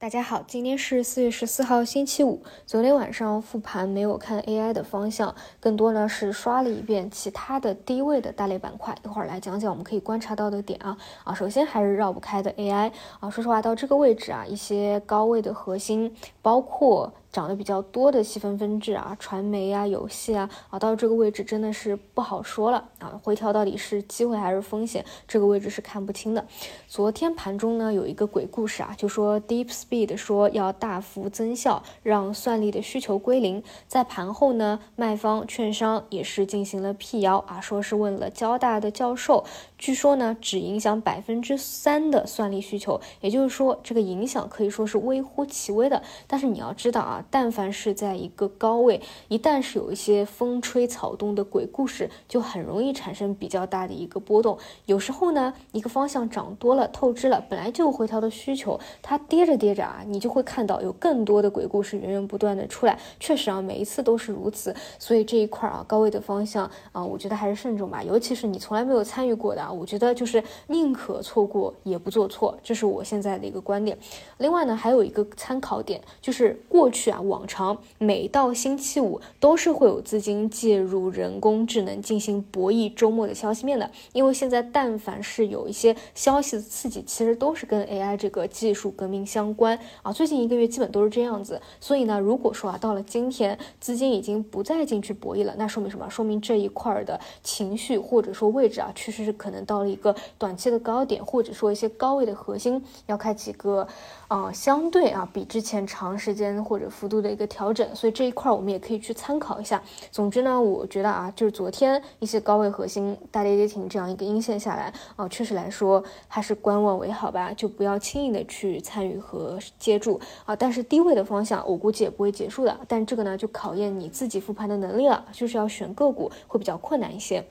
大家好，今天是四月十四号，星期五。昨天晚上复盘没有看 AI 的方向，更多呢是刷了一遍其他的低位的大类板块。一会儿来讲讲我们可以观察到的点啊啊，首先还是绕不开的 AI 啊。说实话，到这个位置啊，一些高位的核心，包括。涨得比较多的细分分支啊，传媒啊，游戏啊，啊，到这个位置真的是不好说了啊。回调到底是机会还是风险，这个位置是看不清的。昨天盘中呢有一个鬼故事啊，就说 DeepSpeed 说要大幅增效，让算力的需求归零。在盘后呢，卖方券商也是进行了辟谣啊，说是问了交大的教授，据说呢只影响百分之三的算力需求，也就是说这个影响可以说是微乎其微的。但是你要知道啊。但凡是在一个高位，一旦是有一些风吹草动的鬼故事，就很容易产生比较大的一个波动。有时候呢，一个方向涨多了、透支了，本来就回调的需求，它跌着跌着啊，你就会看到有更多的鬼故事源源不断的出来。确实啊，每一次都是如此。所以这一块啊，高位的方向啊，我觉得还是慎重吧。尤其是你从来没有参与过的啊，我觉得就是宁可错过也不做错，这是我现在的一个观点。另外呢，还有一个参考点就是过去。啊，往常每到星期五都是会有资金介入人工智能进行博弈周末的消息面的，因为现在但凡是有一些消息的刺激，其实都是跟 AI 这个技术革命相关啊。最近一个月基本都是这样子，所以呢，如果说啊到了今天资金已经不再进去博弈了，那说明什么？说明这一块的情绪或者说位置啊，确实是可能到了一个短期的高点，或者说一些高位的核心要开几个啊相对啊比之前长时间或者。幅度的一个调整，所以这一块我们也可以去参考一下。总之呢，我觉得啊，就是昨天一些高位核心大跌跌停这样一个阴线下来啊，确实来说还是观望为好吧，就不要轻易的去参与和接住啊。但是低位的方向，我估计也不会结束的。但这个呢，就考验你自己复盘的能力了，就是要选个股会比较困难一些。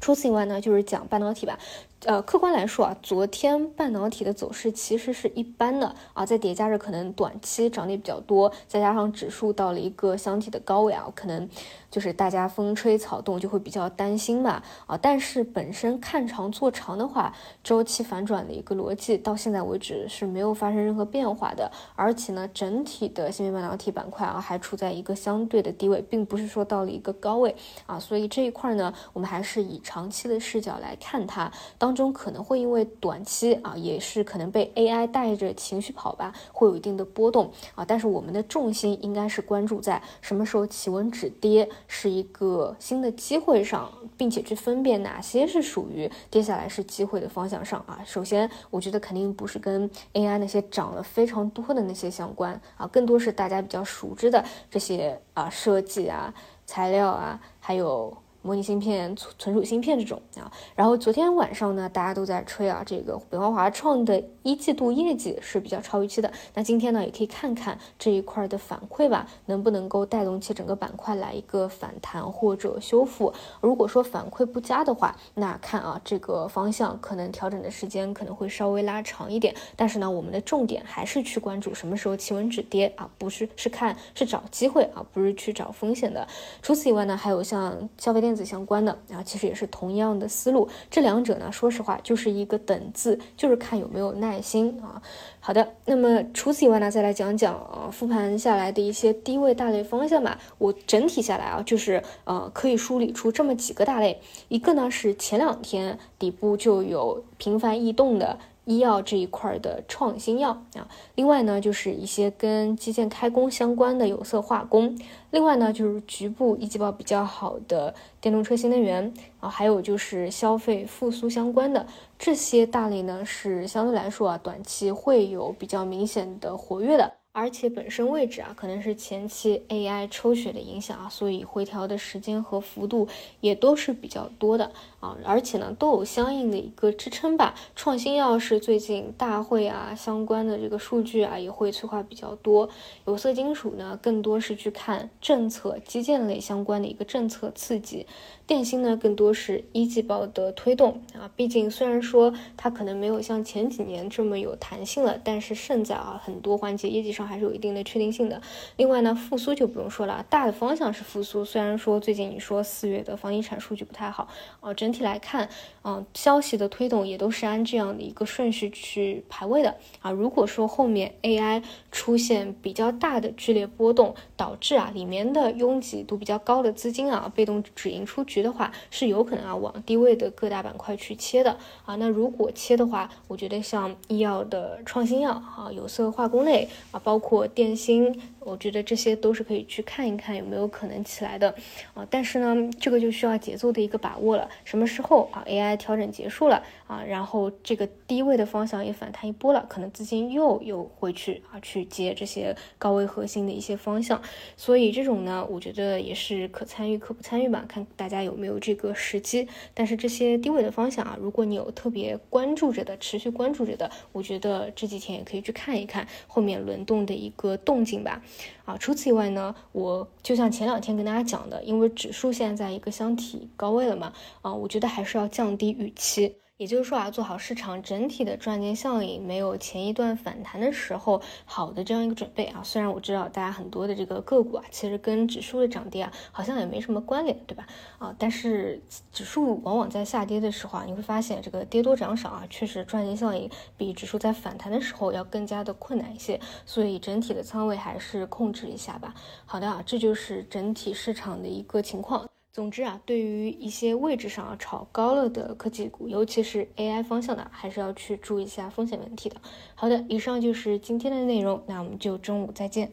除此以外呢，就是讲半导体吧。呃，客观来说啊，昨天半导体的走势其实是一般的啊，在叠加着可能短期涨跌比较多，再加上指数到了一个箱体的高位啊，可能就是大家风吹草动就会比较担心吧啊。但是本身看长做长的话，周期反转的一个逻辑到现在为止是没有发生任何变化的，而且呢，整体的芯片半导体板块啊还处在一个相对的低位，并不是说到了一个高位啊，所以这一块呢，我们还是以长期的视角来看它。当当中可能会因为短期啊，也是可能被 AI 带着情绪跑吧，会有一定的波动啊。但是我们的重心应该是关注在什么时候企稳止跌是一个新的机会上，并且去分辨哪些是属于跌下来是机会的方向上啊。首先，我觉得肯定不是跟 AI 那些涨了非常多的那些相关啊，更多是大家比较熟知的这些啊设计啊、材料啊，还有。模拟芯片、存储芯片这种啊，然后昨天晚上呢，大家都在吹啊，这个北方华创的一季度业绩是比较超预期的。那今天呢，也可以看看这一块的反馈吧，能不能够带动起整个板块来一个反弹或者修复。如果说反馈不佳的话，那看啊，这个方向可能调整的时间可能会稍微拉长一点。但是呢，我们的重点还是去关注什么时候企稳止跌啊，不是是看是找机会啊，不是去找风险的。除此以外呢，还有像消费电。电相关的啊，其实也是同样的思路。这两者呢，说实话就是一个等字，就是看有没有耐心啊。好的，那么除此以外呢，再来讲讲啊，复盘下来的一些低位大类方向吧。我整体下来啊，就是呃，可以梳理出这么几个大类。一个呢是前两天底部就有频繁异动的。医药这一块的创新药啊，另外呢就是一些跟基建开工相关的有色化工，另外呢就是局部一季报比较好的电动车新能源啊，还有就是消费复苏相关的。这些大类呢，是相对来说啊短期会有比较明显的活跃的。而且本身位置啊，可能是前期 AI 抽血的影响啊，所以回调的时间和幅度也都是比较多的啊，而且呢都有相应的一个支撑吧。创新药是最近大会啊相关的这个数据啊也会催化比较多，有色金属呢更多是去看政策基建类相关的一个政策刺激。电芯呢，更多是一季报的推动啊，毕竟虽然说它可能没有像前几年这么有弹性了，但是胜在啊很多环节业绩上还是有一定的确定性的。另外呢，复苏就不用说了，大的方向是复苏。虽然说最近你说四月的房地产数据不太好，啊，整体来看，嗯，消息的推动也都是按这样的一个顺序去排位的啊。如果说后面 AI 出现比较大的剧烈波动，导致啊里面的拥挤度比较高的资金啊被动止盈出局的话，是有可能啊往低位的各大板块去切的啊。那如果切的话，我觉得像医药的创新药啊、有色化工类啊，包括电芯。我觉得这些都是可以去看一看有没有可能起来的啊，但是呢，这个就需要节奏的一个把握了。什么时候啊，AI 调整结束了啊，然后这个低位的方向也反弹一波了，可能资金又又回去啊去接这些高位核心的一些方向。所以这种呢，我觉得也是可参与可不参与吧，看大家有没有这个时机。但是这些低位的方向啊，如果你有特别关注着的、持续关注着的，我觉得这几天也可以去看一看后面轮动的一个动静吧。啊，除此以外呢，我就像前两天跟大家讲的，因为指数现在在一个箱体高位了嘛，啊，我觉得还是要降低预期。也就是说啊，做好市场整体的赚钱效应，没有前一段反弹的时候好的这样一个准备啊。虽然我知道大家很多的这个个股啊，其实跟指数的涨跌啊，好像也没什么关联，对吧？啊，但是指数往往在下跌的时候啊，你会发现这个跌多涨少啊，确实赚钱效应比指数在反弹的时候要更加的困难一些。所以整体的仓位还是控制一下吧。好的啊，这就是整体市场的一个情况。总之啊，对于一些位置上啊炒高了的科技股，尤其是 AI 方向的，还是要去注意一下风险问题的。好的，以上就是今天的内容，那我们就中午再见。